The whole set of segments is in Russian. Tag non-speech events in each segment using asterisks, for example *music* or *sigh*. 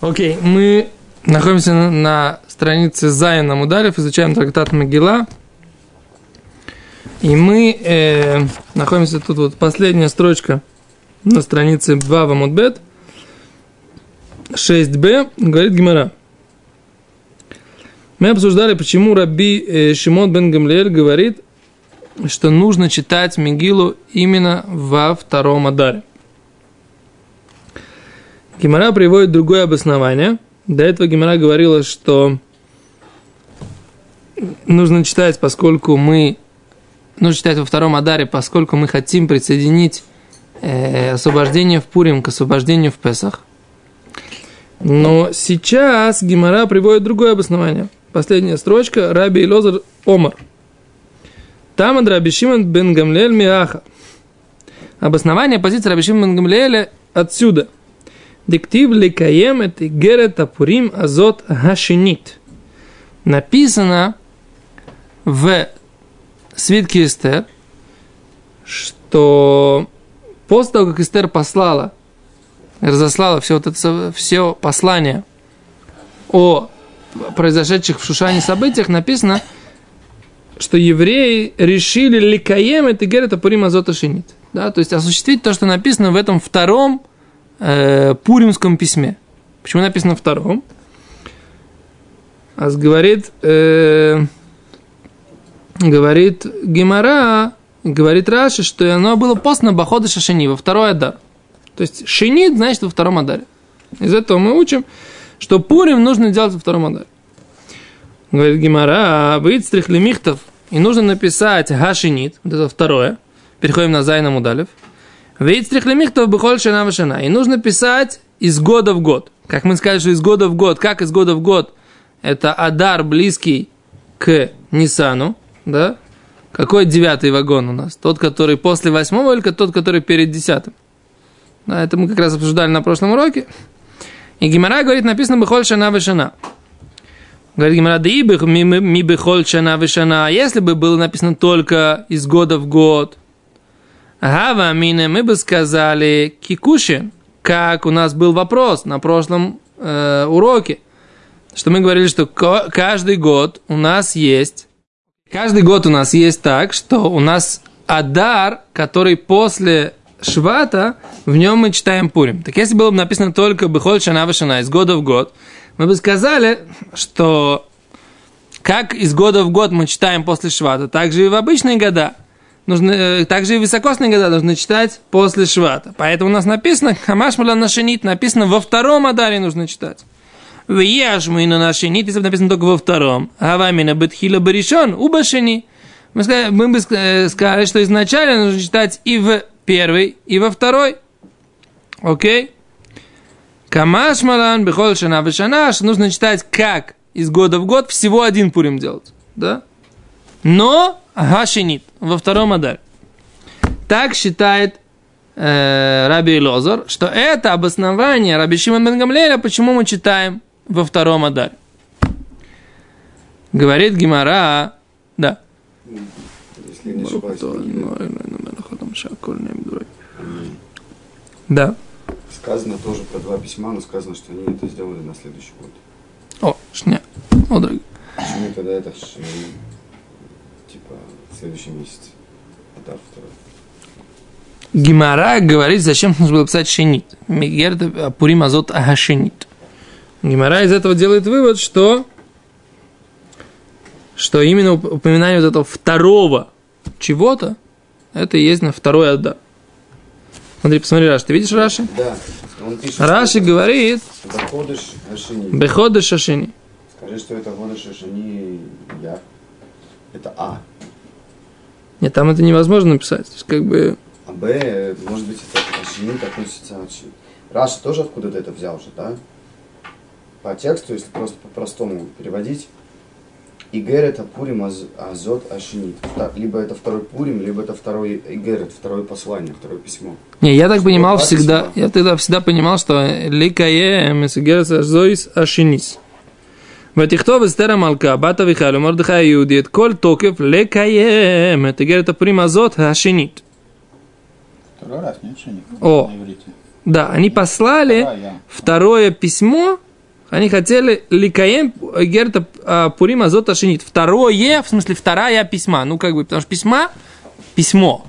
Окей, мы находимся на, на странице Зайна Мударев, изучаем трактат Могила. И мы э, находимся тут вот последняя строчка на странице Бава Мудбет. 6b, говорит Гимара. Мы обсуждали, почему Раби э, Шимон бен Гамлиэль говорит, что нужно читать Мигилу именно во втором Адаре. Гимара приводит другое обоснование. До этого Гимара говорила, что нужно читать, поскольку мы нужно читать во втором Адаре, поскольку мы хотим присоединить э, освобождение в Пурим к освобождению в Песах. Но сейчас Гимара приводит другое обоснование. Последняя строчка. Раби Лозер Омар. Там от Раби Шимон бен Гамлель Миаха. Обоснование позиции Раби Шимон бен Гамлеля отсюда – Диктив ликаем это герет апурим азот гашинит. Написано в свитке Эстер, что после того, как Эстер послала, разослала все, вот это, все послание о произошедших в Шушане событиях, написано, что евреи решили ликаем это герет апурим азот ашинит. Да, то есть осуществить то, что написано в этом втором э, Пуримском письме. Почему написано втором? А говорит, э, говорит Гимара, говорит Раши, что оно было постно Бахода Шашини, во второй Адар. То есть Шинит, значит, во втором Адаре. Из этого мы учим, что Пурим нужно делать во втором Адаре. Говорит Гимара, выйдет михтов, и нужно написать Гашинит, вот это второе. Переходим на Зайна Мудалев. И нужно писать из года в год. Как мы сказали, что из года в год. Как из года в год? Это Адар близкий к Нисану, да? Какой девятый вагон у нас? Тот, который после восьмого или тот, который перед десятым? Да, это мы как раз обсуждали на прошлом уроке. И Гимара говорит, написано «Бехоль шана вешана». Говорит Гимара, да и ми бехоль шана вешана. Если бы было написано только из года в год, Гава Амина, мы бы сказали кикуши, как у нас был вопрос на прошлом э, уроке, что мы говорили, что каждый год у нас есть, каждый год у нас есть так, что у нас Адар, который после Швата, в нем мы читаем Пурим. Так если было бы написано только Бехоль Шана Вашана из года в год, мы бы сказали, что как из года в год мы читаем после Швата, так же и в обычные года – нужно, э, также и высокосные года нужно читать после швата. Поэтому у нас написано, Хамаш Нашинит, написано во втором Адаре нужно читать. В Яшмуина Нашинит, если бы написано только во втором. Авамина Бетхила Баришон, Убашини. Мы, сказали, мы бы э, сказали, что изначально нужно читать и в первый, и во второй. Окей? Камаш Малан Бехол Шана Вешанаш нужно читать как из года в год, всего один пурим делать. Да? Но Гашинит во втором Адаре. Так считает э, Раби Лозор, что это обоснование Раби Шимон бен Гамлеля, почему мы читаем во втором Адаре. Говорит Гимара, да. Да. Сказано тоже про два письма, но сказано, что они это сделали на следующий год. О, шня. О, дорогой. Почему тогда это типа следующий месяц. Этап второй. Гимара говорит, зачем нужно было писать шенит. Мегерта Пурим Азот Агашенит. Гимара из этого делает вывод, что что именно упоминание вот этого второго чего-то, это и есть на второй Ада. Смотри, посмотри, Раши, ты видишь Раши? Да. Он пишет, Раши говорит Беходыш Ашини. Беходыш Ашини. Скажи, что это Ходыш Ашини я. Это А. Нет, там это невозможно написать. То есть, как бы... А Б, может быть, это Ашинит относится к Раша тоже откуда-то это взял же, да? По тексту, если просто по-простому переводить, Игер это Пурим Азот Ашинит. Либо это второй Пурим, либо это второй Игер, это второе послание, второе письмо. Не, я так понимал всегда, письма. я тогда всегда понимал, что Ликае Месигер Азоис Ашинис. Ватихтов эстера малка, бата вихалю, мордыха иудит, коль токев лекаем. Это говорит, это примазот ашинит. Второй раз, нет, шинит? О, да, они послали Вторая. второе письмо, они хотели ликаем герта пурим азот ашинит. Второе, в смысле вторая письма. Ну, как бы, потому что письма, письмо.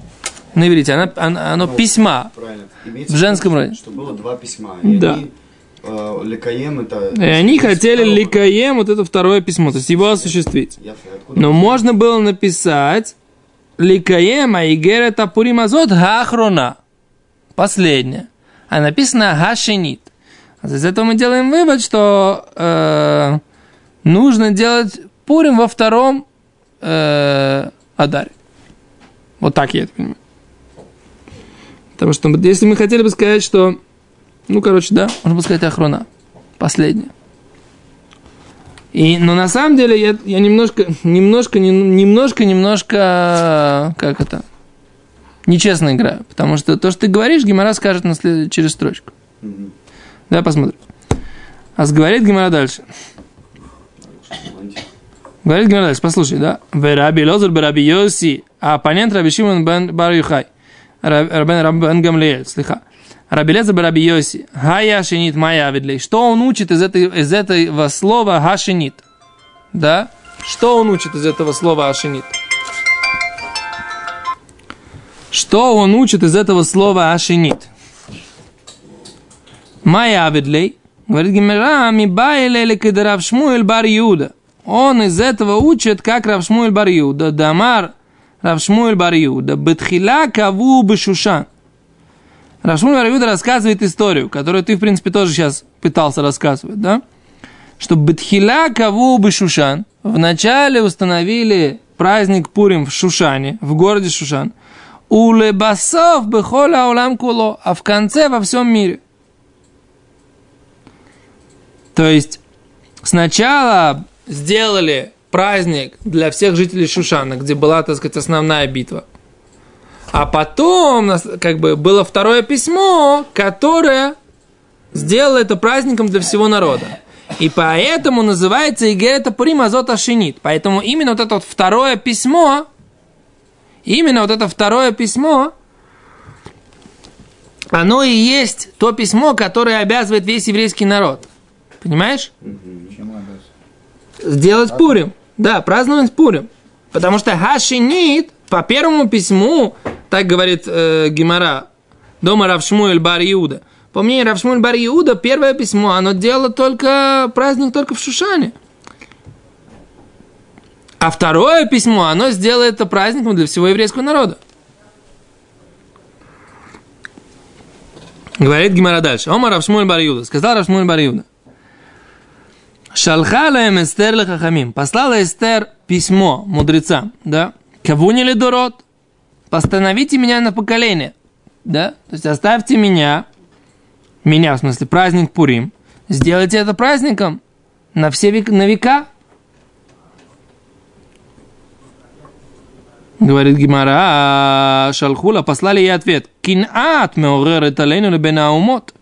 Ну, видите, оно, оно, письма. Правильно. Имеется в женском роде. Что было два письма. да. Они э, Лекаем это... И они из хотели ликаем вот это второе письмо, то есть его осуществить. Но можно было написать ликаем аигер это пурима зот гахрона. Последнее. А написано гашенит. А Из этого мы делаем вывод, что э, нужно делать пурим во втором э, адаре. Вот так я это понимаю. Потому что если мы хотели бы сказать, что, ну, короче, да, можно сказать охрона. Последняя. И, но на самом деле я, я немножко, немножко, не- немножко, немножко, как это, нечестно играю. Потому что то, что ты говоришь, Гимара скажет на след- через строчку. Мгм. Давай посмотрим. А говорит Гимара дальше. Говорит Гимара дальше, послушай, да? Раби Лозер, Раби Йоси, а оппонент Раби Шимон бен Бар Юхай. Рабен Рабен Гамлиэль, слыха. Раби Йоси, Хая Шинит Майя Авидлей. Что он учит из, этой, из этого слова Хашинит? Да? Что он учит из этого слова Ашинит? Что он учит из этого слова Ашинит? Майя Авидлей. Говорит Гимера, ми байле кедарав Шмуэль бар Юда. Он из этого учит, как Рав Шмуэль бар Юда. Дамар Рав Шмуэль бар Юда. Бетхила каву бешушан. Рав Шмуэль бар Юда рассказывает историю, которую ты, в принципе, тоже сейчас пытался рассказывать, да? Что Бетхила каву бешушан. Вначале установили праздник Пурим в Шушане, в городе Шушан. Улебасов бехола аулам куло. А в конце во всем мире. То есть сначала сделали праздник для всех жителей Шушана, где была, так сказать, основная битва. А потом, как бы, было второе письмо, которое сделало это праздником для всего народа. И поэтому называется Игерета Пурим Азот Ашинит. Поэтому именно вот это вот второе письмо, именно вот это второе письмо, оно и есть то письмо, которое обязывает весь еврейский народ. Понимаешь? Сделать Пурим. Да, праздновать Пурим. Потому что Хашинит по первому письму, так говорит э, Гимара, дома Равшмуэль Бар Иуда. По мнению Равшмуэль Бар Иуда, первое письмо, оно делало только праздник только в Шушане. А второе письмо, оно сделает это праздником для всего еврейского народа. Говорит Гимара дальше. Ома Равшмуэль Бар Иуда. Сказал Равшмуэль Бар Иуда. Шалхала Эстер лехахамим. Послала Эстер письмо мудрецам, да? Не дурот? Постановите меня на поколение, да? То есть оставьте меня, меня, в смысле, праздник Пурим. Сделайте это праздником на все век, на века. Говорит Гимара, «А, Шалхула, послали ей ответ. Кинат меорер алейну лебена умот.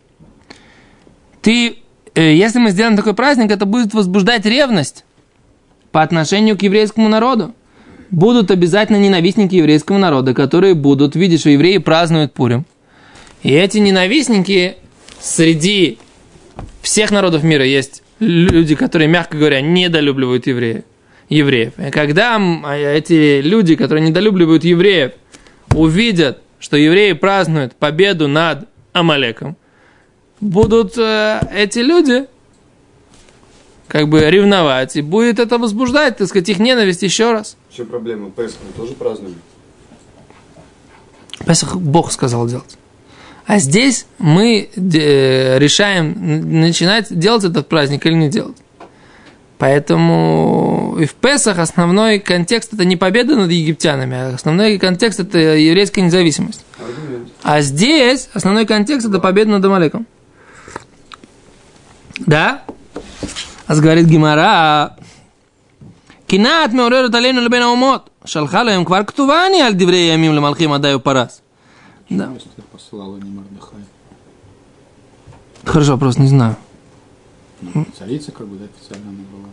Ты, э, если мы сделаем такой праздник, это будет возбуждать ревность по отношению к еврейскому народу. Будут обязательно ненавистники еврейского народа, которые будут видеть, что евреи празднуют Пурим. И эти ненавистники среди всех народов мира есть люди, которые, мягко говоря, недолюбливают евреев. евреев. И когда а, эти люди, которые недолюбливают евреев, увидят, что евреи празднуют победу над Амалеком, будут э, эти люди как бы ревновать, и будет это возбуждать, так сказать, их ненависть еще раз. Все проблема. Песх мы тоже празднуем. Песах Бог сказал делать. А здесь мы э, решаем, начинать делать этот праздник или не делать. Поэтому и в Песах основной контекст это не победа над египтянами, а основной контекст это еврейская независимость. Аргумент. А здесь основной контекст это победа над Амалеком. Да? А говорит Гимара, Кинат меуререт алейну лебен аумот. Шалха лаем квар ктувани аль диврей ямим лемалхим адаю парас. Да. Послала не вопрос, не знаю. Ну, царица как бы да, официально она была,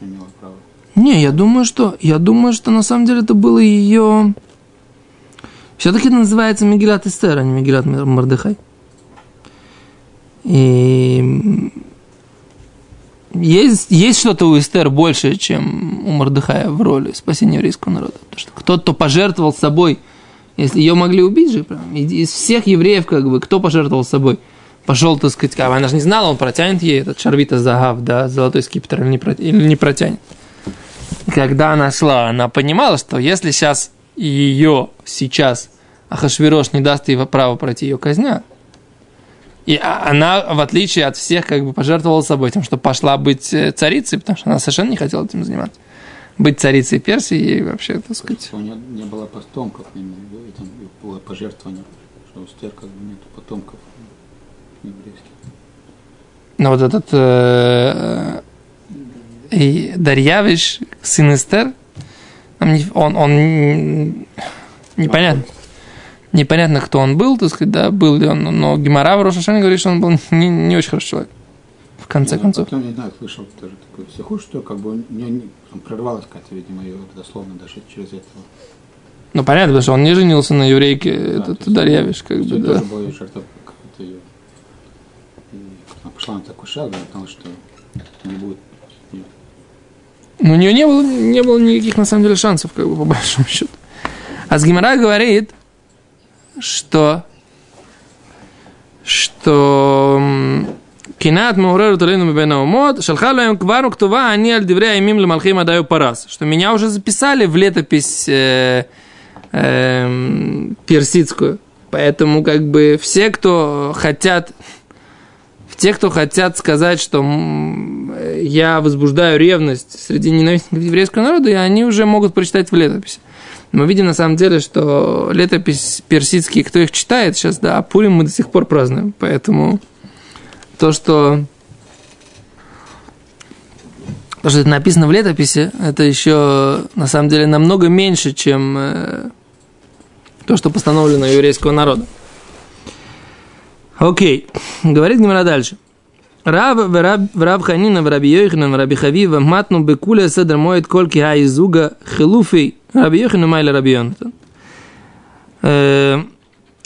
имела право. Не, я думаю, что, я думаю, что на самом деле это было ее... Все-таки это называется Мегилат Эстер, а не Мегилат Мордыхай. И есть, есть что-то у Эстер больше, чем у Мордыхая в роли спасения еврейского народа. Потому что кто-то пожертвовал собой, если ее могли убить же, прям, из всех евреев, как бы, кто пожертвовал собой? Пошел, так сказать, а она же не знала, он протянет ей этот шарвита загав, да, золотой скипетр или не, протя- или не протянет. Когда она шла, она понимала, что если сейчас ее сейчас Ахашвирош не даст ей право пройти ее казня, и а- она, в отличие от всех, как бы пожертвовала собой тем, что пошла быть э, царицей, потому что она совершенно не хотела этим заниматься. Быть царицей Персии ей вообще, так сказать. У нее не было потомков, я имею в виду, и там было пожертвование, что у Стер как бы нет потомков еврейских. Но вот этот э, и Дарьявиш, сын Эстер, он, он н- непонятно. Непонятно, кто он был, так сказать, да, был ли он, но Гимара в Рошашане говорит, что он был не, не очень хороший человек. В конце Я концов. Потом, не знаю, слышал тоже такую стиху, что как бы у нее не- там прорвалась какая-то, видимо, ее дословно даже через этого. Ну, понятно, потому что он не женился на еврейке, Да, этот то есть Дарьявиш, как бы, да. тоже была ее жертва какой-то ее. И она пошла на такой шаг, она знала, что не будет. Ну, у нее не было, не было никаких, на самом деле, шансов, как бы, по большому счету. А с Гимара говорит, что что кинат маурер талину мибена умот, шалха лаем квару ктува, они аль диврея имим лемалхим адаю парас. Что меня уже записали в летопись э, эм, персидскую. Поэтому, как бы, все, кто хотят те, кто хотят сказать, что э, я возбуждаю ревность среди ненавистников еврейского народа, и они уже могут прочитать в летописи. Мы видим на самом деле, что летопись персидские, кто их читает сейчас, да, а Пурим мы до сих пор празднуем. Поэтому то, что то, что это написано в летописи, это еще на самом деле намного меньше, чем э, то, что постановлено еврейского народа. Окей, говорит Гимара дальше. Рав, раб, раб Ханина, Раби Йоханан, Раби Хавива, матну бекуля седр моет кольки хаизуга хилуфей, Раби Йохану майля Раби. Э,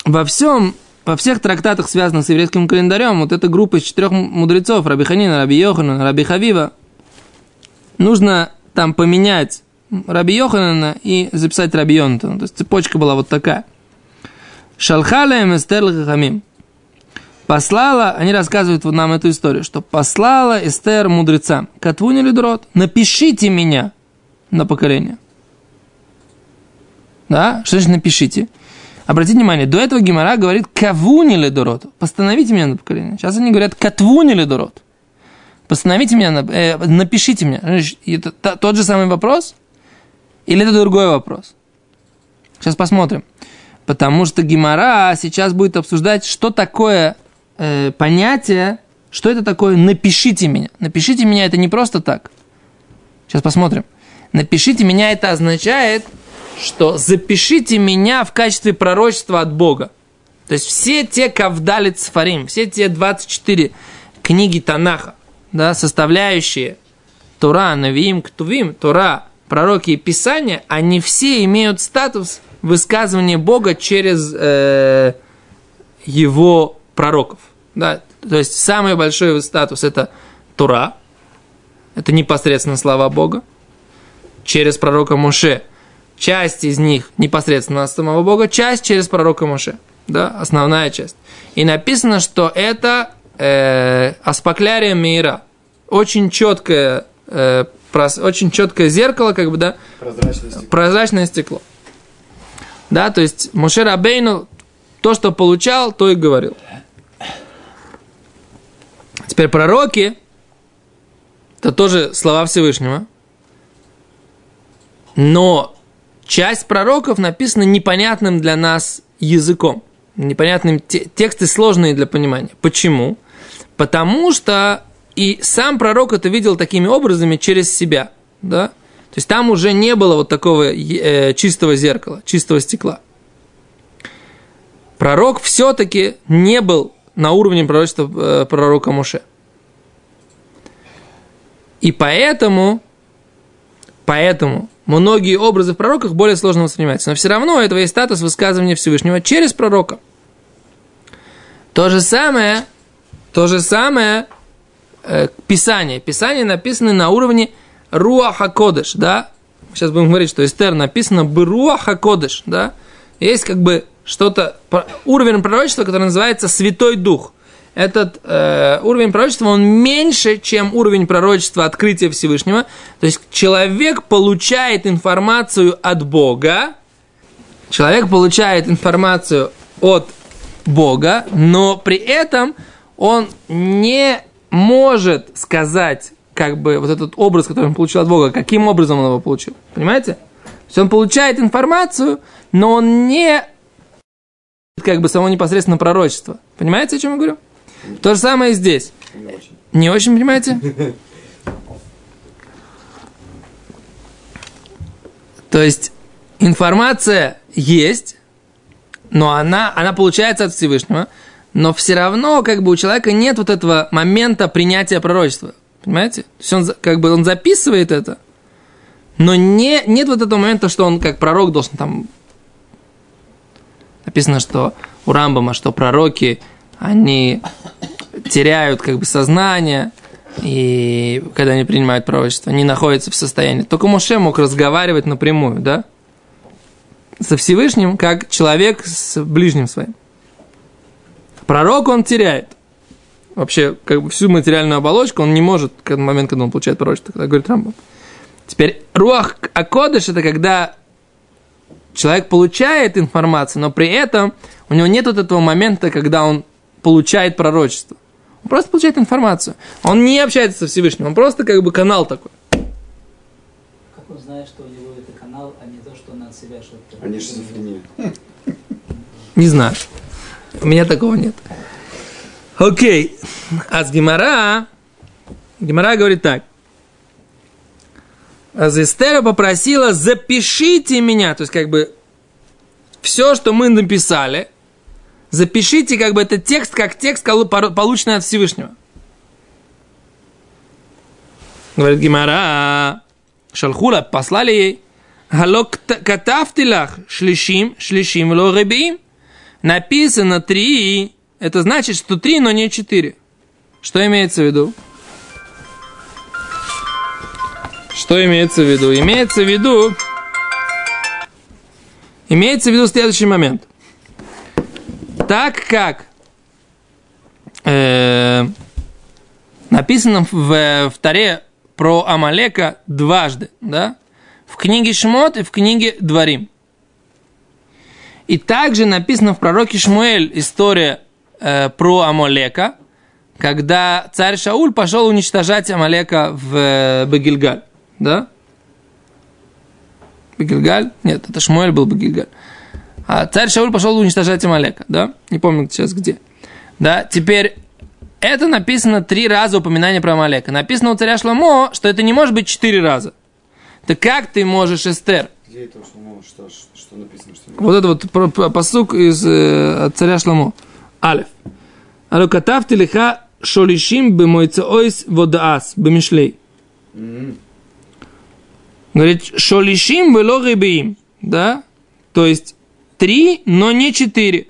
Во всем, во всех трактатах, связанных с еврейским календарем, вот эта группа из четырех мудрецов, Раби Ханина, Раби Йоханан, Раби Хавива, нужно там поменять Раби Йоханана и записать Раби Йонатана. То есть цепочка была вот такая. Шалхалем эстер лахамим. Послала, они рассказывают вот нам эту историю, что послала Эстер мудрецам, Катвуни Лидурот, напишите меня на поколение. Да? Что значит напишите? Обратите внимание, до этого Гимара говорит Кавуни Лидурот, постановите меня на поколение. Сейчас они говорят Катвуни Лидурот. Постановите меня, на, э, напишите меня. Это тот же самый вопрос? Или это другой вопрос? Сейчас посмотрим. Потому что Гимара сейчас будет обсуждать, что такое э, понятие, что это такое «напишите меня». «Напишите меня» это не просто так. Сейчас посмотрим. «Напишите меня» это означает, что запишите меня в качестве пророчества от Бога. То есть все те кавдалит сфарим, все те 24 книги Танаха, да, составляющие Тора, Навиим, Ктувим, Тора, пророки и Писания, они все имеют статус высказывания Бога через э, его пророков. Да? То есть самый большой статус это Тора, это непосредственно слова Бога, через пророка Моше. Часть из них непосредственно от самого Бога, часть через пророка Моше. Да, основная часть. И написано, что это э, аспаклярия мира. Очень четкое, э, прос- очень четкое зеркало, как бы, да, Прозрачное стекло. прозрачное стекло. Да, то есть Моше Рабейну то, что получал, то и говорил. Теперь пророки, это тоже слова Всевышнего. Но часть пророков написана непонятным для нас языком. Непонятным, те- тексты сложные для понимания. Почему? Потому что и сам пророк это видел такими образами через себя. Да? То есть там уже не было вот такого э, чистого зеркала, чистого стекла. Пророк все-таки не был на уровне пророчества э, пророка Моше. И поэтому, поэтому многие образы в пророках более сложно воспринимаются. Но все равно у этого есть статус высказывания Всевышнего через пророка. То же самое, то же самое э, Писание. Писание написано на уровне Руаха Кодыш, да? Сейчас будем говорить, что Эстер написано Руаха Кодыш, да? Есть как бы что-то, уровень пророчества, который называется Святой Дух. Этот э, уровень пророчества, он меньше, чем уровень пророчества открытия Всевышнего. То есть человек получает информацию от Бога, человек получает информацию от Бога, но при этом он не может сказать, как бы, вот этот образ, который он получил от Бога, каким образом он его получил. Понимаете? То есть он получает информацию, но он не как бы само непосредственно пророчество. Понимаете, о чем я говорю? То же самое и здесь. Не очень. Не очень понимаете? То есть информация есть, но она, она получается от Всевышнего, но все равно как бы у человека нет вот этого момента принятия пророчества. Понимаете? То есть он как бы он записывает это, но не, нет вот этого момента, что он как пророк должен там... Написано, что у Рамбама, что пророки, они теряют как бы сознание, и когда они принимают пророчество, не находятся в состоянии. Только Моше мог разговаривать напрямую, да? Со Всевышним, как человек с ближним своим. Пророк он теряет. Вообще, как бы всю материальную оболочку он не может к момент, когда он получает пророчество, когда говорит Рамбам. Теперь руах акодыш это когда человек получает информацию, но при этом у него нет вот этого момента, когда он получает пророчество. Он просто получает информацию. Он не общается со Всевышним, он просто как бы канал такой. Как он знает, что у него это канал, а не то, что он от себя что-то... Они шизофрения. Не знаю. У меня такого нет. Окей. А с Гимара... Гимара говорит так. Эстера попросила, запишите меня. То есть, как бы, все, что мы написали, запишите как бы этот текст, как текст, полученный от Всевышнего. Говорит Гимара, Шалхула, послали ей. Халок катафтилах шлишим, шлишим ло ребиим. Написано три, это значит, что три, но не четыре. Что имеется в виду? Что имеется в виду? Имеется в виду, имеется в виду следующий момент – так как э, написано в, в Таре про Амалека дважды, да? В книге Шмот и в книге Дворим. И также написано в пророке Шмуэль история э, про Амалека, когда царь Шауль пошел уничтожать Амалека в э, Багильгаль, да? Багильгаль? Нет, это Шмуэль был Багильгаль. А царь Шауль пошел уничтожать Амалека, да? Не помню сейчас где. Да, теперь это написано три раза упоминание про Амалека. Написано у царя Шламо, что это не может быть четыре раза. Так как ты можешь, Эстер? Где это Шламо? Что, что написано? Что вот это вот посук из э, царя Шламо. Алиф. Алю катав лиха шолишим бемойцеойс водаас бемишлей. Говорит, шолишим вело рыбиим. Да? То есть, три, но не четыре.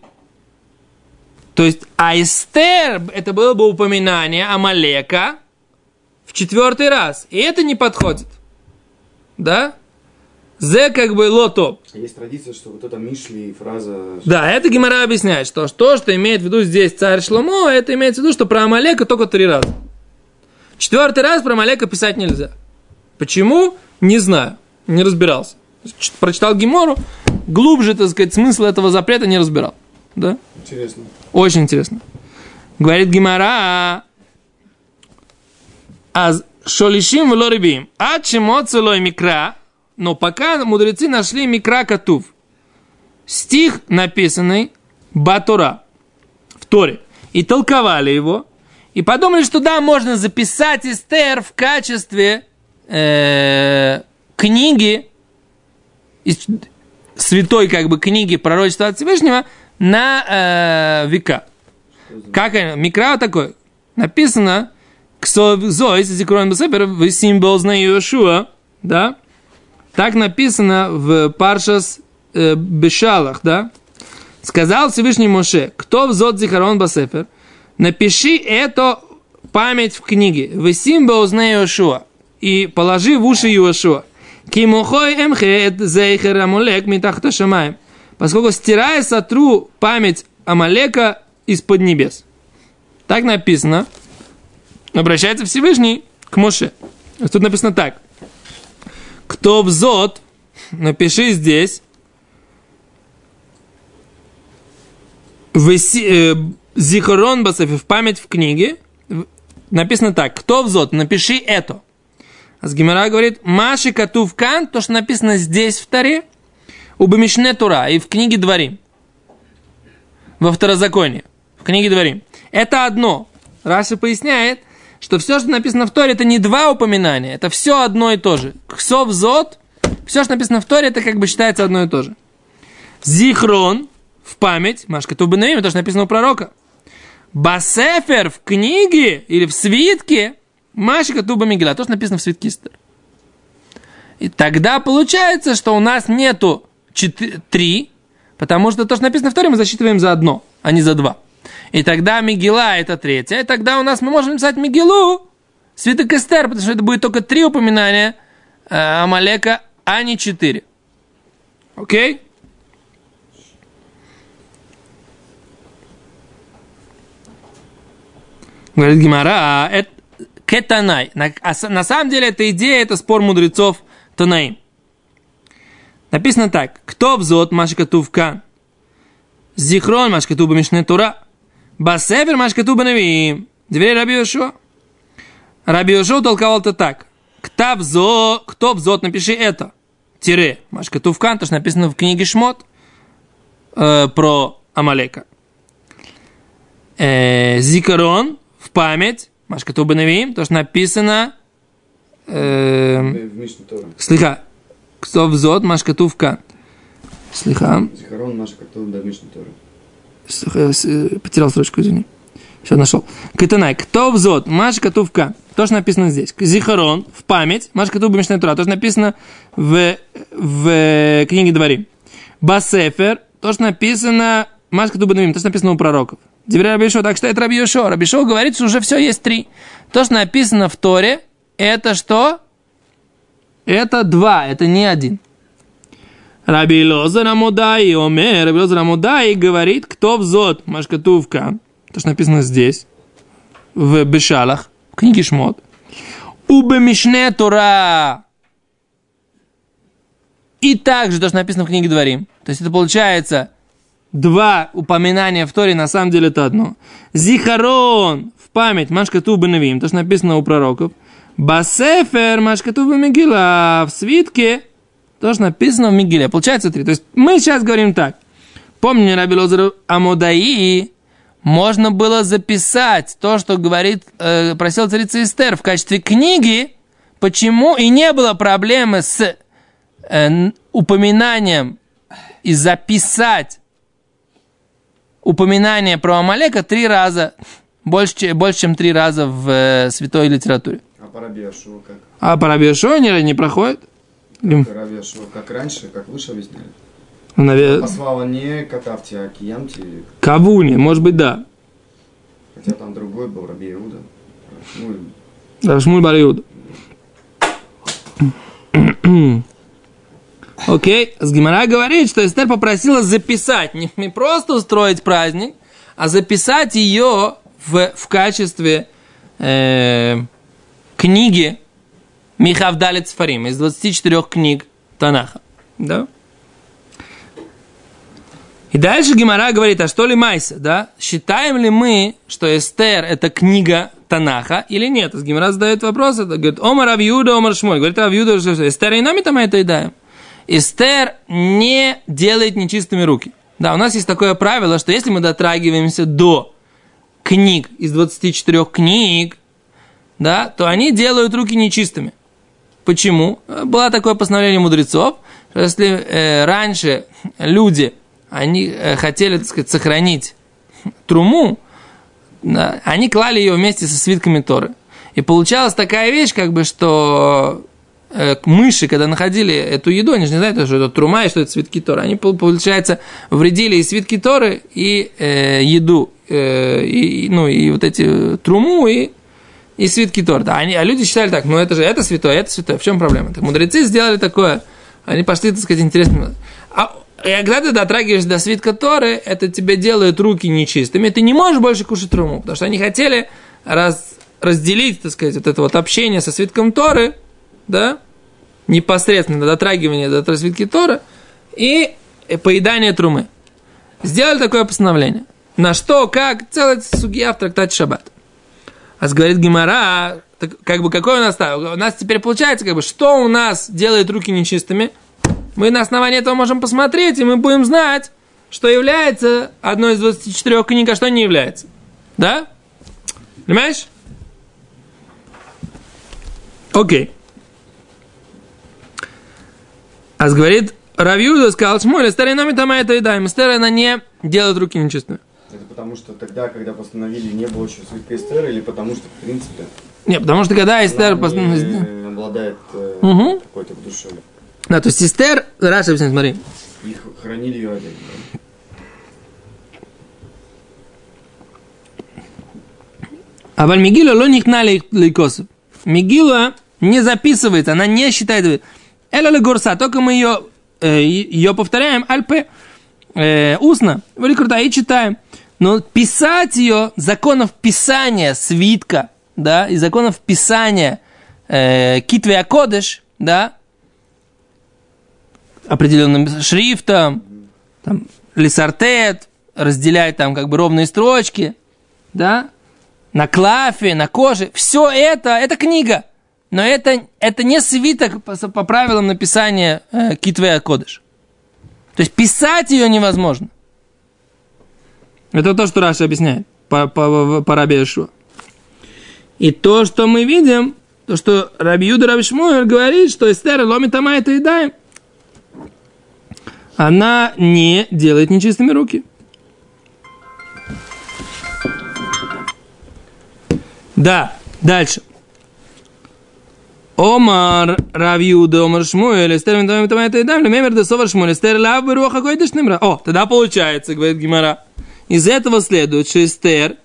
То есть Айстер, это было бы упоминание Амалека в четвертый раз. И это не подходит. Да? Зе как бы лото. Есть традиция, что вот эта Мишли фраза... Да, это Гимара объясняет, что то, что имеет в виду здесь царь Шломо, это имеется в виду, что про Амалека только три раза. Четвертый раз про Амалека писать нельзя. Почему? Не знаю. Не разбирался. Прочитал Гимору, глубже, так сказать, смысл этого запрета не разбирал. Да? Интересно. Очень интересно. Говорит Гимара, а шолишим в лорибим, а чемоцелой микра, но пока мудрецы нашли микра катув, стих написанный Батура в Торе, и толковали его, и подумали, что да, можно записать Эстер в качестве э, книги святой как бы книги пророчества от Всевышнего на э, века. Как Микра такой? Написано Ксозойс, Зикрон Бесепер, в символ зна Иошуа, да? Так написано в Паршас э, Бешалах, да? Сказал Всевышний Моше, кто взот Зихарон Басефер, напиши это память в книге. Весим баузне Йошуа. И положи в уши Йошуа. Кимухой эмхет зейхер амулек митахта шамаем. Поскольку стирая сотру память Амалека из-под небес. Так написано. Обращается Всевышний к Моше. Тут написано так. Кто взот, напиши здесь, э, Зихорон Басафи в память в книге написано так. Кто взот, напиши это. А с Гимара говорит, Маши Катувкан, то, что написано здесь в Таре, у Бамишне Тура и в книге Дворим. Во второзаконии. В книге Дворим. Это одно. Раша поясняет, что все, что написано в Торе, это не два упоминания, это все одно и то же. Ксов зот, все, что написано в Торе, это как бы считается одно и то же. Зихрон, в память, Машка Тубанавим, это же написано у пророка. Басефер в книге или в свитке, Машка Туба Мигела, то, что написано в свитке Эстер. И тогда получается, что у нас нету четы- три, потому что то, что написано в Торе, мы засчитываем за одно, а не за два. И тогда Мигела это третья, и тогда у нас мы можем написать Мигелу, свиток Эстер, потому что это будет только три упоминания э, Амалека, а не четыре. Окей? Говорит Гимара, а это кетанай. На, а на самом деле эта идея, это спор мудрецов Танаим. Написано так. Кто взот Машка Тувкан? Зихрон Машка Туба Мишне Тура. Басефер Машка Туба Навиим. Двери Раби Йошуа. Раби Йошуа толковал это так. Кто взот, кто взот, напиши это. Тире. Машка Тувкан, то, что написано в книге Шмот э, про Амалека. Э, Зикарон в память. Машка Туба Навиим, то, что написано э, В Тора. Слиха. Кто взот, машка тувка. Слиха. Зихарон Маша Катув да Тора. Потерял строчку, извини. Все нашел. Катанай. Кто взот, машка тувка. То, что написано здесь. Зихарон, в память. Машка туба мишная тура. То, что написано в, в книге Дворим. Басефер. То, что написано Машка туба навим. То, что написано у пророков. Деврей Рабишо. Так что это Раби Йошуа. Рабишо говорит, что уже все есть три. То, что написано в Торе, это что? Это два, это не один. Раби Лозер Амудай, Омер, Раби Лозер Амудай говорит, кто взот, Машкатувка, то, что написано здесь, в Бешалах, в книге Шмот, Убе Мишне Тора. И также то, что написано в книге Дворим. То есть это получается два упоминания в Торе, на самом деле это одно. Зихарон в память Машкату Бенавим, то, что написано у пророков. Басефер Машкату Мегила в свитке, то, что написано в Мигиле. Получается три. То есть мы сейчас говорим так. Помни, Раби Лозер Амудаи, можно было записать то, что говорит, э, просил царица Эстер в качестве книги, почему и не было проблемы с э, упоминанием и записать упоминание про Амалека три раза, больше, больше чем три раза в э, святой литературе. А по Раби Яшуа как? А по Раби не, не проходит? Раби Яшуа как раньше, как выше объясняли? Наве- Послала не Катавти, а Киямти, Кавуни, может быть, да. хотя там другой был, Раби Иуда. Ну, Рашмуль Бариуд. *clears throat* *clears throat* Окей, с Гимара говорит, что Эстер попросила записать, не, не просто устроить праздник, а записать ее в, в качестве э, книги Михавдалец Фарим из 24 книг Танаха. Да? И дальше Гимара говорит, а что ли Майса, да? Считаем ли мы, что Эстер это книга Танаха или нет? Гимара задает вопрос, это говорит, Омар Авьюда, Омар Шмуль. Говорит Авьюда, что Эстер и нами там это и даем. Эстер не делает нечистыми руки. Да, у нас есть такое правило, что если мы дотрагиваемся до книг из 24 книг, да, то они делают руки нечистыми. Почему? Было такое постановление мудрецов, что если э, раньше люди, они э, хотели, так сказать, сохранить труму, да, они клали ее вместе со свитками Торы. И получалась такая вещь, как бы, что э, мыши, когда находили эту еду, они же не знают, что это трума и что это свитки Торы. Они, пол- получается, вредили и свитки Торы, и э, еду, э, и, ну, и вот эти э, труму, и и свитки Тор. Да, они, а люди считали так, ну это же это святое, это святое. В чем проблема? Так мудрецы сделали такое. Они пошли, так сказать, интересно. А когда ты дотрагиваешься до свитка Торы, это тебе делает руки нечистыми. Ты не можешь больше кушать руму, потому что они хотели раз, разделить, так сказать, вот это вот общение со свитком Торы, да, непосредственно дотрагивание до свитки Торы и поедание трумы. Сделали такое постановление. На что, как, целая сугия в трактате Шаббат. А говорит Гимара, так, как бы какой у нас там? У нас теперь получается, как бы, что у нас делает руки нечистыми? Мы на основании этого можем посмотреть, и мы будем знать, что является одной из 24 книг, а что не является. Да? Понимаешь? Окей. А говорит, Равьюда сказал, Шмуля, старый номер там это и дай. Эстер, она не делает руки нечистыми. Это потому что тогда, когда постановили, не было еще свитка Эстера, или потому что, в принципе, Не, потому что когда Эстер постановила... не обладает э, Мгм. какой-то душой. Да, то есть Эстер, Раша, объясняет, смотри. Их хранили ее отдельно. А валь Мигила ло нихна лейкосов. Мигила не записывается, она не считает. Ле горса, только мы ее, ее повторяем, альпе, э, устно, круто, и читаем. Но писать ее, законов писания свитка, да, и законов писания э, китве акодыш, да, определенным шрифтом, там, лисартет, разделять там как бы ровные строчки, да, на клафе, на коже. Все это, это книга. Но это, это не свиток по, по правилам написания э, Китве Кодыш. То есть писать ее невозможно. Это то, что Раша объясняет по, по, по Раби Иешуа. И то, что мы видим, то, что Раби Юда Раби Шмуэль говорит, что Эстер ломит ама это едаем, она не делает нечистыми руки. Да, дальше. Омар Равьюда, Омар Шмуэль, Эстер Митамай Митамай Тайдам, Лемемер де Совар Шмуэль, Эстер Лав Беруах Акойдыш Немра. О, тогда получается, говорит Гимара. Из этого следует, что Эстер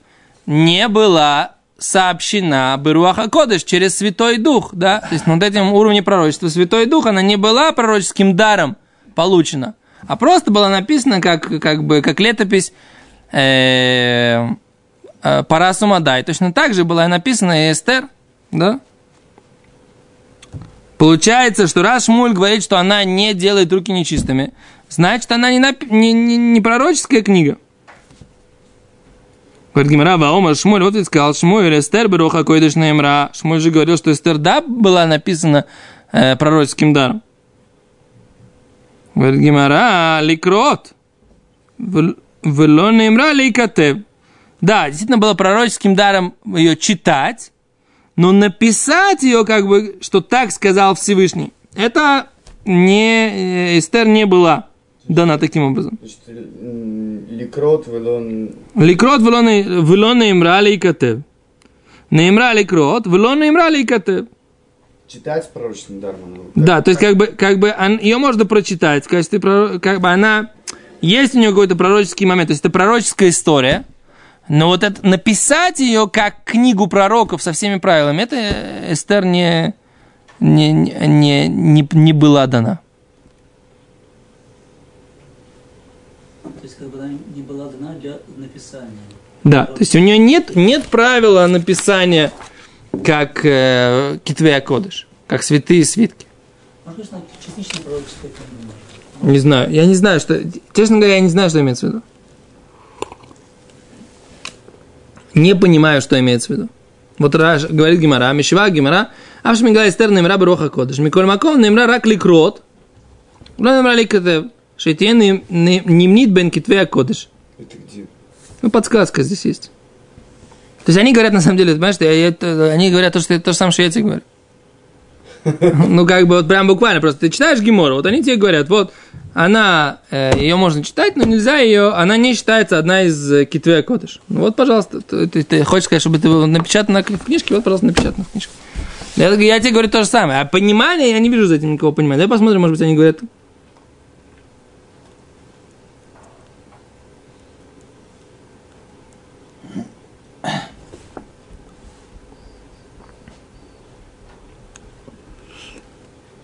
не была сообщена Беруаха Кодыш через Святой Дух, да, то есть на вот этом уровне пророчества Святой Дух, она не была пророческим даром получена, а просто была написана как, как бы, как летопись э, э, Пара Сумадай. Точно так же была написана и Эстер, да? Получается, что раз Шмуль говорит, что она не делает руки нечистыми, значит, она не, напи- не, не, не пророческая книга. Говорит Гимара, Ваомар Шмуль, вот и сказал, Шмуль, Эстер Беруха Койдыш Наимра. Шмуль же говорил, что Эстер, да, была написана э, пророческим даром. Говорит Гимара, ликрот. Вело Наимра ликатев. Да, действительно было пророческим даром ее читать, но написать ее, как бы, что так сказал Всевышний, это не, э, Эстер не была дана таким образом. Ликрот, велон... Ликрот вело наимра лейкатев. Наимра ликрот, вело наимра лейкатев. Читать даром. она- Да, то есть как бы, как бы ее можно прочитать в качестве, проро- как бы она, есть у нее какой-то пророческий момент, то есть это пророческая история, но вот это, написать ее как книгу пророков со всеми правилами, это Эстер не, не, не, не, не была дана. То есть как бы она не была дана для написания. Да, то есть у нее нет, нет правила написания как э, Китвея Кодыш, как святые свитки. Может, частично пророческая. Не знаю, я не знаю, что... Честно говоря, я не знаю, что имеется в виду. Не понимаю, что имеется в виду. Вот Раш говорит Гимара, Мишива Гимара, а что Мигла Эстер немра Бароха Кодыш. Миколь Маком немра рак ликрот. Ула немра ликатев. Шейтен нимнит бен китвея Кодыш. Это где? Ну, подсказка здесь есть. То есть они говорят, на самом деле, понимаешь, что я- это- они говорят то, что это то же самое, что я тебе говорю. *laughs* Ну, как бы, вот прям буквально, просто ты читаешь Гимору, вот они тебе говорят, вот, она, э, ее можно читать, но нельзя ее, она не считается одна из э, Китвея Котыш. Ну, вот, пожалуйста, ты, ты- ты хочешь сказать, чтобы это было напечатано в книжке, вот, пожалуйста, напечатано в книжке. Я, я тебе говорю то же самое, а понимание, я не вижу за этим никакого понимания. Давай посмотрим, может быть, они говорят,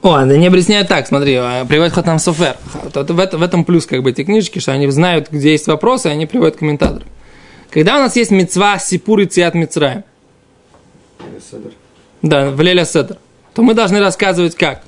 О, они объясняют так, смотри, э, приводит Хатам Софер. В, этом- в этом плюс как бы эти книжки, что они знают, где есть вопросы, и они приводят комментаторов. Когда у нас есть мецва Сипур и Циат Мицраем, да, в Леля Седер, то мы должны рассказывать как?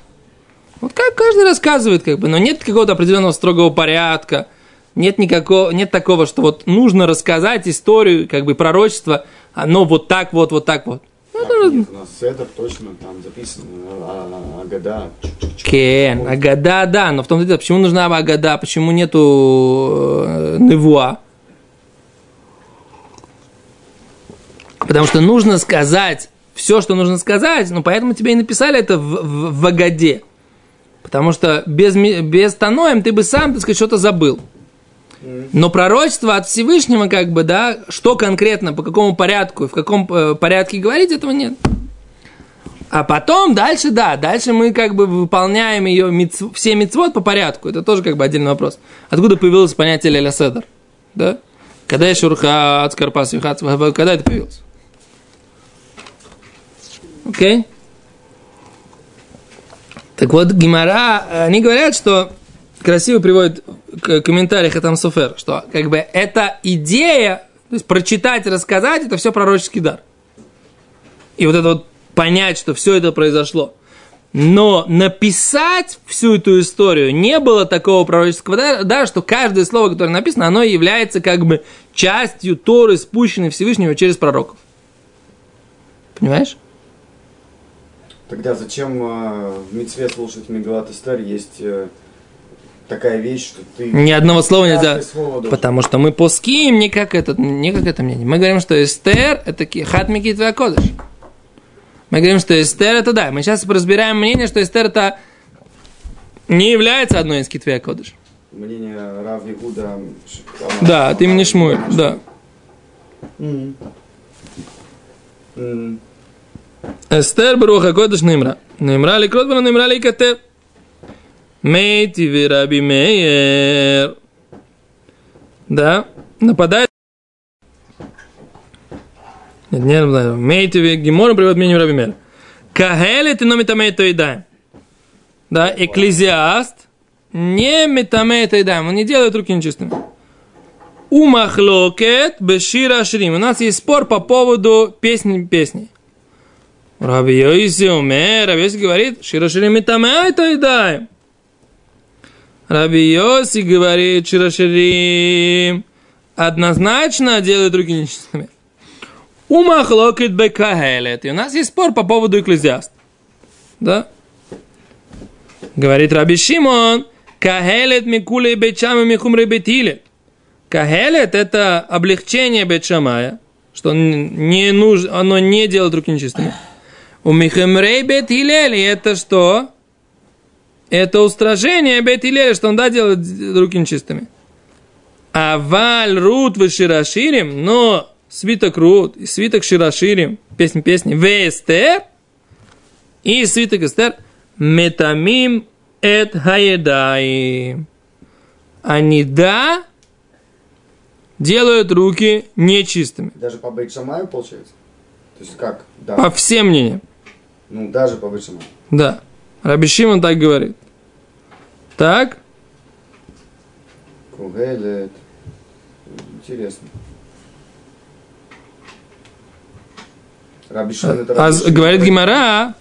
Вот как каждый рассказывает, как бы, но нет какого-то определенного строгого порядка, нет никакого, нет такого, что вот нужно рассказать историю, как бы пророчество, оно вот так вот, вот так вот. Так, нет, у нас Седер точно там записано, а, а, Агада. Кен, Агада, да, но в том-то дело, почему нужна Агада, почему нету э, Невуа? Потому что нужно сказать все, что нужно сказать, ну поэтому тебе и написали это в, в, в Агаде. Потому что без, без Таноем ты бы сам, так сказать, что-то забыл. Но пророчество от Всевышнего, как бы, да, что конкретно, по какому порядку, в каком э, порядке говорить, этого нет. А потом дальше, да, дальше мы как бы выполняем ее мицв- все мицвод по порядку. Это тоже как бы отдельный вопрос. Откуда появилось понятие Леля Седер? Да? Когда я шурха от Скарпас Юхат, когда это появилось? Окей? Так вот, Гимара, они говорят, что красиво приводит комментариях Хатам Софер, что как бы эта идея, то есть прочитать, рассказать, это все пророческий дар. И вот это вот понять, что все это произошло. Но написать всю эту историю не было такого пророческого дара, да, что каждое слово, которое написано, оно является как бы частью Торы, спущенной Всевышнего через пророков. Понимаешь? Тогда зачем э, в Митцве слушать Мегалат Эстер есть э, такая вещь, что ты... Ни одного слова нельзя. Слово потому что мы пуским не как этот, не как это мнение. Мы говорим, что Эстер – это хатмики твоя кодыш. Мы говорим, что Эстер – это да. Мы сейчас разбираем мнение, что Эстер – это не является одной из китвей кодыш. Мнение Рав Игуда... Да, ты имени Шмуэль, да. Mm. Mm. Эстер Баруха Кодыш Нимра. Нимра ли Кротбана, Нимра ли Катев. Мейти Раби Мейер. Да, нападает. Нет, не нападает. Мейти Гимора приводит мнение Раби Мейер. Кагеле ты номи тамейто и да. Да, экклезиаст не метамейто и да. Он не делает руки нечистыми. Умахлокет бешира шрим. У нас есть спор по поводу песни песни. Раби Йоси умер, Раби Йоси говорит, широ шрим и тамейто и дай. Раби Йоси говорит, Широширим однозначно делают руки нечистыми. Умахлокит бекахелет. И у нас есть спор по поводу экклезиаст. Да? Говорит Раби Шимон, кахелет микулей бечам и михумрей бетилет. Кахелет – это облегчение Бетшамая, что не нуж, оно не делает руки нечистыми. У Михемрей Бет Хилели это что? Это устражение Бет что он да делает руки нечистыми. А Валь Рут вы Широширим, но свиток Рут и свиток Широширим, песня песни, Вестер и свиток Эстер, Метамим эт хаедаим. Они да делают руки нечистыми. Даже по Бейт Шамаю получается? То есть как? Да. По всем мнениям. Ну, даже по Бейт Шамаю. Да. Раби Шимон так говорит. Так? Кугелет. Интересно. Раби Шимон это А Раби Шимон. говорит Гимара,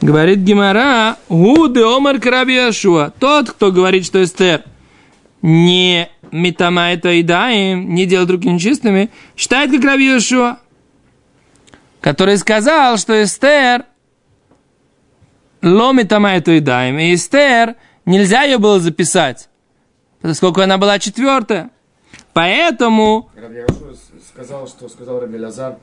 говорит Гимара, Гуды Омар Краби Яшуа. Тот, кто говорит, что Эстер не метама это и даем, не делает руки нечистыми, считает как Раби Яшуа, который сказал, что Эстер ло метама это и даем. И Эстер нельзя ее было записать, поскольку она была четвертая. Поэтому сказал, что сказал Раби Лазар,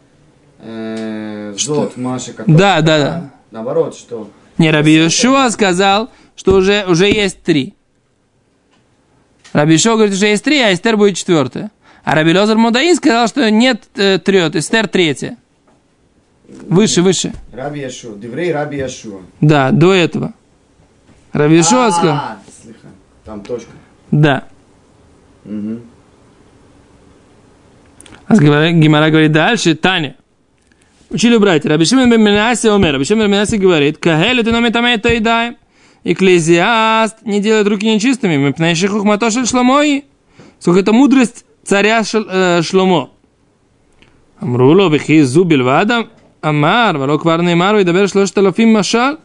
э, золот Маши, который... Да, да, да. Наоборот, что Не, Раби Йошуа сказал, что уже, уже есть три. Раби Йошуа говорит, уже есть три, а Эстер будет четвертая. А Раби Лозар Мудаин сказал, что нет э, трет, Эстер третья. Выше, выше. Раби Яшуа, Деврей Раби Яшуа. Да, до этого. Раби Йошуа сказал, А, слыха, там точка. да. Мгм. А Гимара говорит дальше, Таня. Учили братья. Рабишимен бен Минаси умер. Рабишимен бен Минаси говорит, Кахелю ты номи тамей таидаем. Экклезиаст не делает руки нечистыми. Мы пнающий хухматошель шламои. Сколько это мудрость царя э, Шломо. Амруло вихи зубил вадам. Амар, вало кварный мару и добер шлошт алафим машал.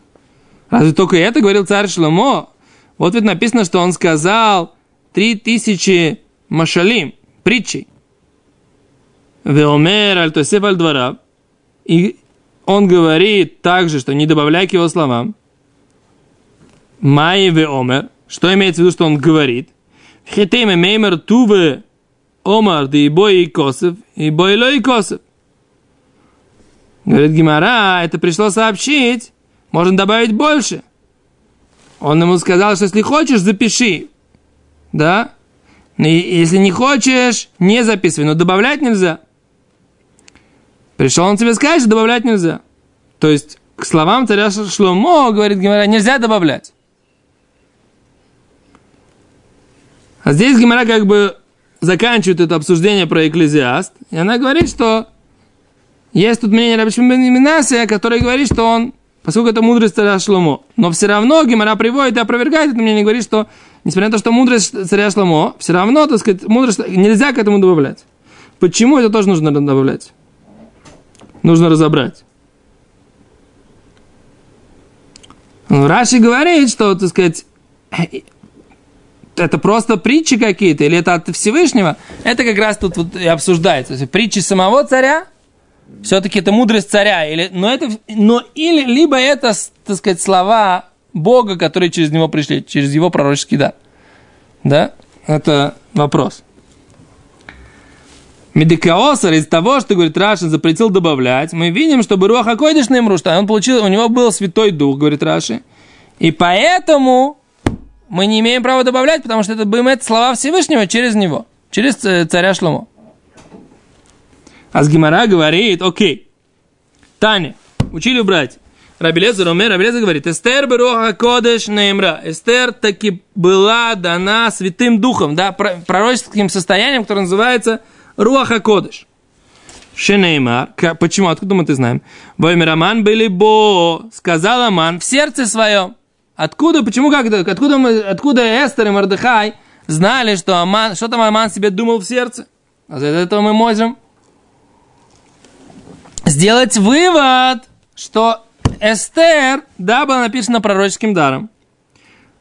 Разве только это говорил царь Шломо? Вот ведь написано, что он сказал три тысячи машалим, притчей. Веомер аль тосеф аль двора. И он говорит также, что не добавляй к его словам. Майи веомер. Что имеется в виду, что он говорит? Хитеме меймер туве омар да и бой и косов, и бой и косов. Говорит Гимара, это пришло сообщить, можно добавить больше. Он ему сказал, что если хочешь, запиши. Да? И если не хочешь, не записывай. Но добавлять нельзя. Пришел он тебе сказать, что добавлять нельзя. То есть, к словам царя Шломо, говорит Гимара, нельзя добавлять. А здесь Гимара как бы заканчивает это обсуждение про экклезиаст. И она говорит, что есть тут мнение Рабишим бен который говорит, что он, поскольку это мудрость царя Шломо, но все равно Гимара приводит и опровергает это мнение, говорит, что, несмотря на то, что мудрость царя Шломо, все равно, так сказать, мудрость нельзя к этому добавлять. Почему это тоже нужно добавлять? Нужно разобрать. Ну, Раши говорит, что, так сказать, это просто притчи какие-то, или это от Всевышнего, это как раз тут вот и обсуждается. Притчи самого царя, все-таки это мудрость царя, или, но, это, но или, либо это, так сказать, слова Бога, которые через него пришли, через его пророческий дар. Да? Это вопрос. Медикаосар из того, что, говорит, Рашин запретил добавлять, мы видим, что Руаха Койдыш на имру, что он получил, у него был Святой Дух, говорит Раши. И поэтому мы не имеем права добавлять, потому что это бымет слова Всевышнего через него, через царя Шломо. А с Гимара говорит, окей, Таня, учили брать. Рабелезер умер, Рабелезер говорит, Эстер Бероха Кодеш Неймра. Эстер таки была дана Святым Духом, да, пророческим состоянием, которое называется Руаха Кодеш. Шенеймар. Почему? Откуда мы это знаем? Воймер Аман были бо. Сказал Аман в сердце своем. Откуда? Почему? Как это? Откуда, мы, откуда Эстер и Мордыхай знали, что, Аман, что там Аман себе думал в сердце? А за этого мы можем сделать вывод, что Эстер, да, было написано пророческим даром.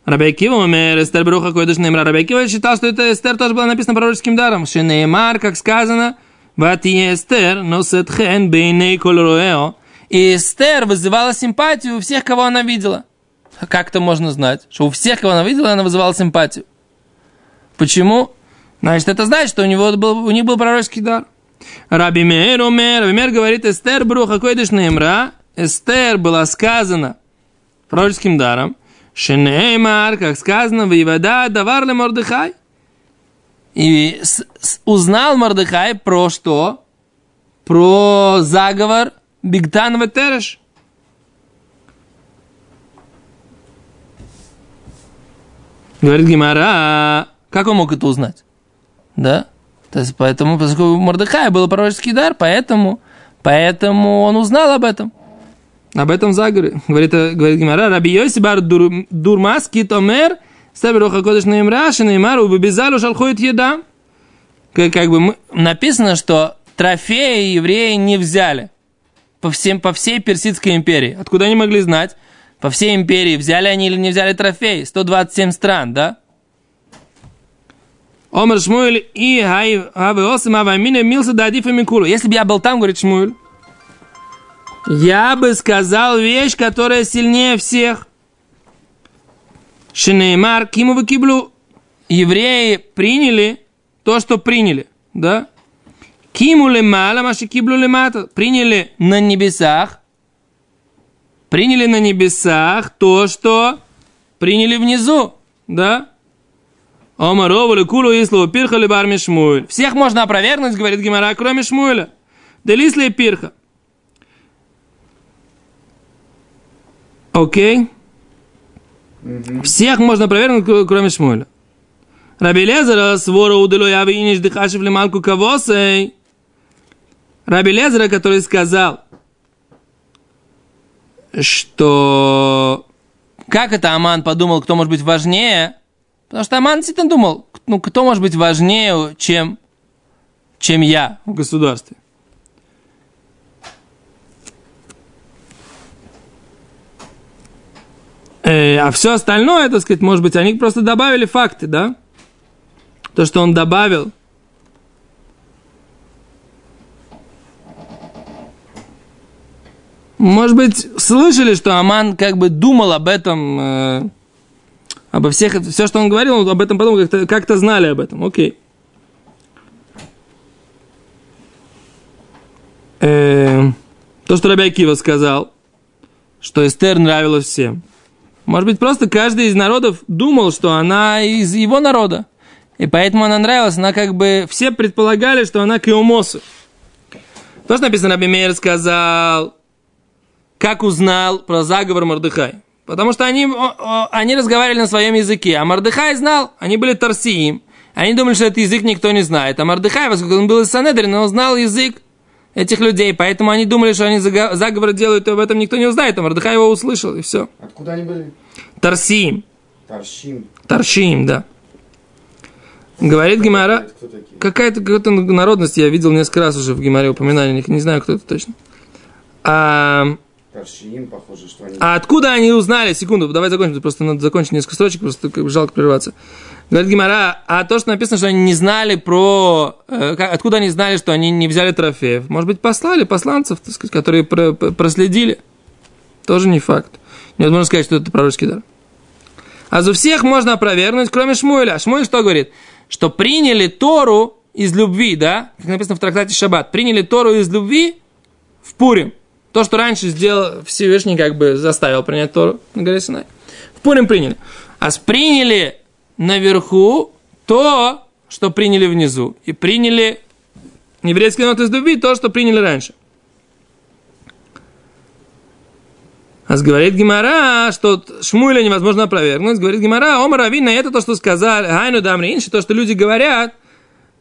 Рабекива умер, Эстер Бруха Койдыш Неймра. Рабекива считал, что это Эстер тоже было написано пророческим даром. Шенеймар, как сказано, Вати Эстер, носет хен бейней колроэо. И Эстер вызывала симпатию у всех, кого она видела. Как это можно знать? Что у всех, кого она видела, она вызывала симпатию. Почему? Значит, это значит, что у, него был, у них был пророческий дар. Раби Мейр умер. Раби Мейр говорит, Эстер Бруха Койдыш Неймра. Эстер была сказана пророческим даром. Шенеймар, как сказано, воевода давар ле Мордыхай. И узнал Мордыхай про что? Про заговор Бигтан Ветереш. Говорит Гимара, как он мог это узнать? Да? То есть, поэтому, поскольку у Мордыхая был пророческий дар, поэтому, поэтому он узнал об этом. Об этом заговоре. Говорит, говорит Гимара, Раби Йоси бар дур, дурмаски томер, Сабируха Кодыш Неймра, Шинеймару, Бабизалу Шалхоет Еда. Как, как бы написано, что трофеи евреи не взяли по, всем, по всей Персидской империи. Откуда они могли знать? По всей империи взяли они или не взяли трофеи? 127 стран, да? Омер Шмуэль и Хавы Осим Авамина Милса Дадифа Микулу. Если бы я был там, говорит Шмуэль, я бы сказал вещь, которая сильнее всех. Шинеймар Кимову Киблу. Евреи приняли то, что приняли, да? Киму лемала, маши киблу лемата. Приняли на небесах, приняли на небесах то, что приняли внизу, да? Омаровали кулу ислу пирха либар Шмуэль. Всех можно опровергнуть, говорит Гимара, кроме Шмуэля. Делисли пирха. Окей? Всех можно опровергнуть, кроме Шмуэля. Раби Лезера свора удало я виниш дыхашев лималку кавосей. Раби Лезера, который сказал, что как это Аман подумал, кто может быть важнее? Потому что Аман действительно думал, ну, кто может быть важнее, чем, чем я в государстве. Э, а все остальное, так сказать, может быть, они просто добавили факты, да? То, что он добавил. Может быть, слышали, что Аман как бы думал об этом, э, обо всех, все, что он говорил, он об этом потом как-то, как-то знали об этом. Окей. Э, то, что Рабай Кива сказал, что Эстер нравилась всем – может быть, просто каждый из народов думал, что она из его народа. И поэтому она нравилась. Она как бы... Все предполагали, что она к Иомосу. То, что написано, Раби Мейер сказал, как узнал про заговор Мордыхай. Потому что они, они разговаривали на своем языке. А Мордыхай знал, они были торсиим. Они думали, что этот язык никто не знает. А Мордыхай, поскольку он был из Санедрина, он знал язык этих людей, поэтому они думали, что они заговор делают, и об этом никто не узнает, а Мордыхай его услышал, и все. Откуда они были? Тарсим. Таршим. Таршим, да. Говорит Гимара, какая-то какая народность, я видел несколько раз уже в Гимаре упоминания, не знаю, кто это точно. А, Таршим, похоже, что они... а откуда они узнали? Секунду, давай закончим, просто надо закончить несколько строчек, просто как бы жалко прерваться. Говорит Гимара, а то, что написано, что они не знали про... Э, откуда они знали, что они не взяли трофеев? Может быть, послали посланцев, так сказать, которые про, проследили? Тоже не факт. Невозможно сказать, что это пророческий дар. А за всех можно опровергнуть, кроме Шмуэля. Шмуэль что говорит? Что приняли Тору из любви, да? Как написано в трактате Шаббат. Приняли Тору из любви в Пурим. То, что раньше сделал Всевышний, как бы заставил принять Тору на горе Синай. В Пурим приняли. А приняли наверху то, что приняли внизу. И приняли еврейский народ из любви то, что приняли раньше. А говорит Гимара, что Шмуэля невозможно опровергнуть. Говорит Гимара, Омар Равина, это то, что сказали, Хайну Дамринши, то, что люди говорят,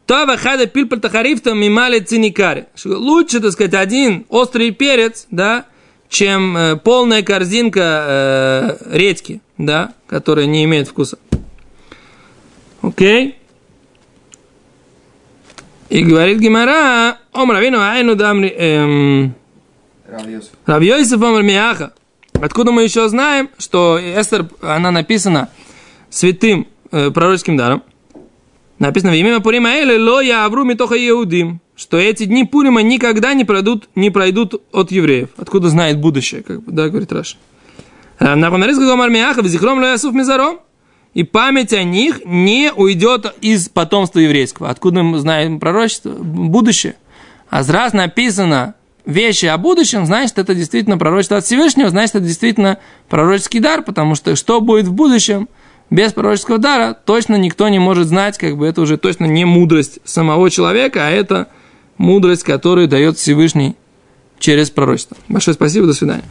то вахада пильпаль тахарифта мимали циникари. Лучше, так сказать, один острый перец, да, чем э, полная корзинка э, редьки, да, которая не имеет вкуса. Окей. И говорит Гимара, Омар Равину, Айну Дамри, эм, Равьёйсов Мияха. Откуда мы еще знаем, что Эстер, она написана святым э, пророческим даром. Написано в имя Пурима Эле ло я авру митоха иудим, что эти дни Пурима никогда не пройдут, не пройдут от евреев. Откуда знает будущее, как бы, да, говорит Раша. И память о них не уйдет из потомства еврейского. Откуда мы знаем пророчество? Будущее. А раз написано вещи о будущем, значит, это действительно пророчество от Всевышнего, значит, это действительно пророческий дар, потому что что будет в будущем без пророческого дара, точно никто не может знать, как бы это уже точно не мудрость самого человека, а это мудрость, которую дает Всевышний через пророчество. Большое спасибо, до свидания.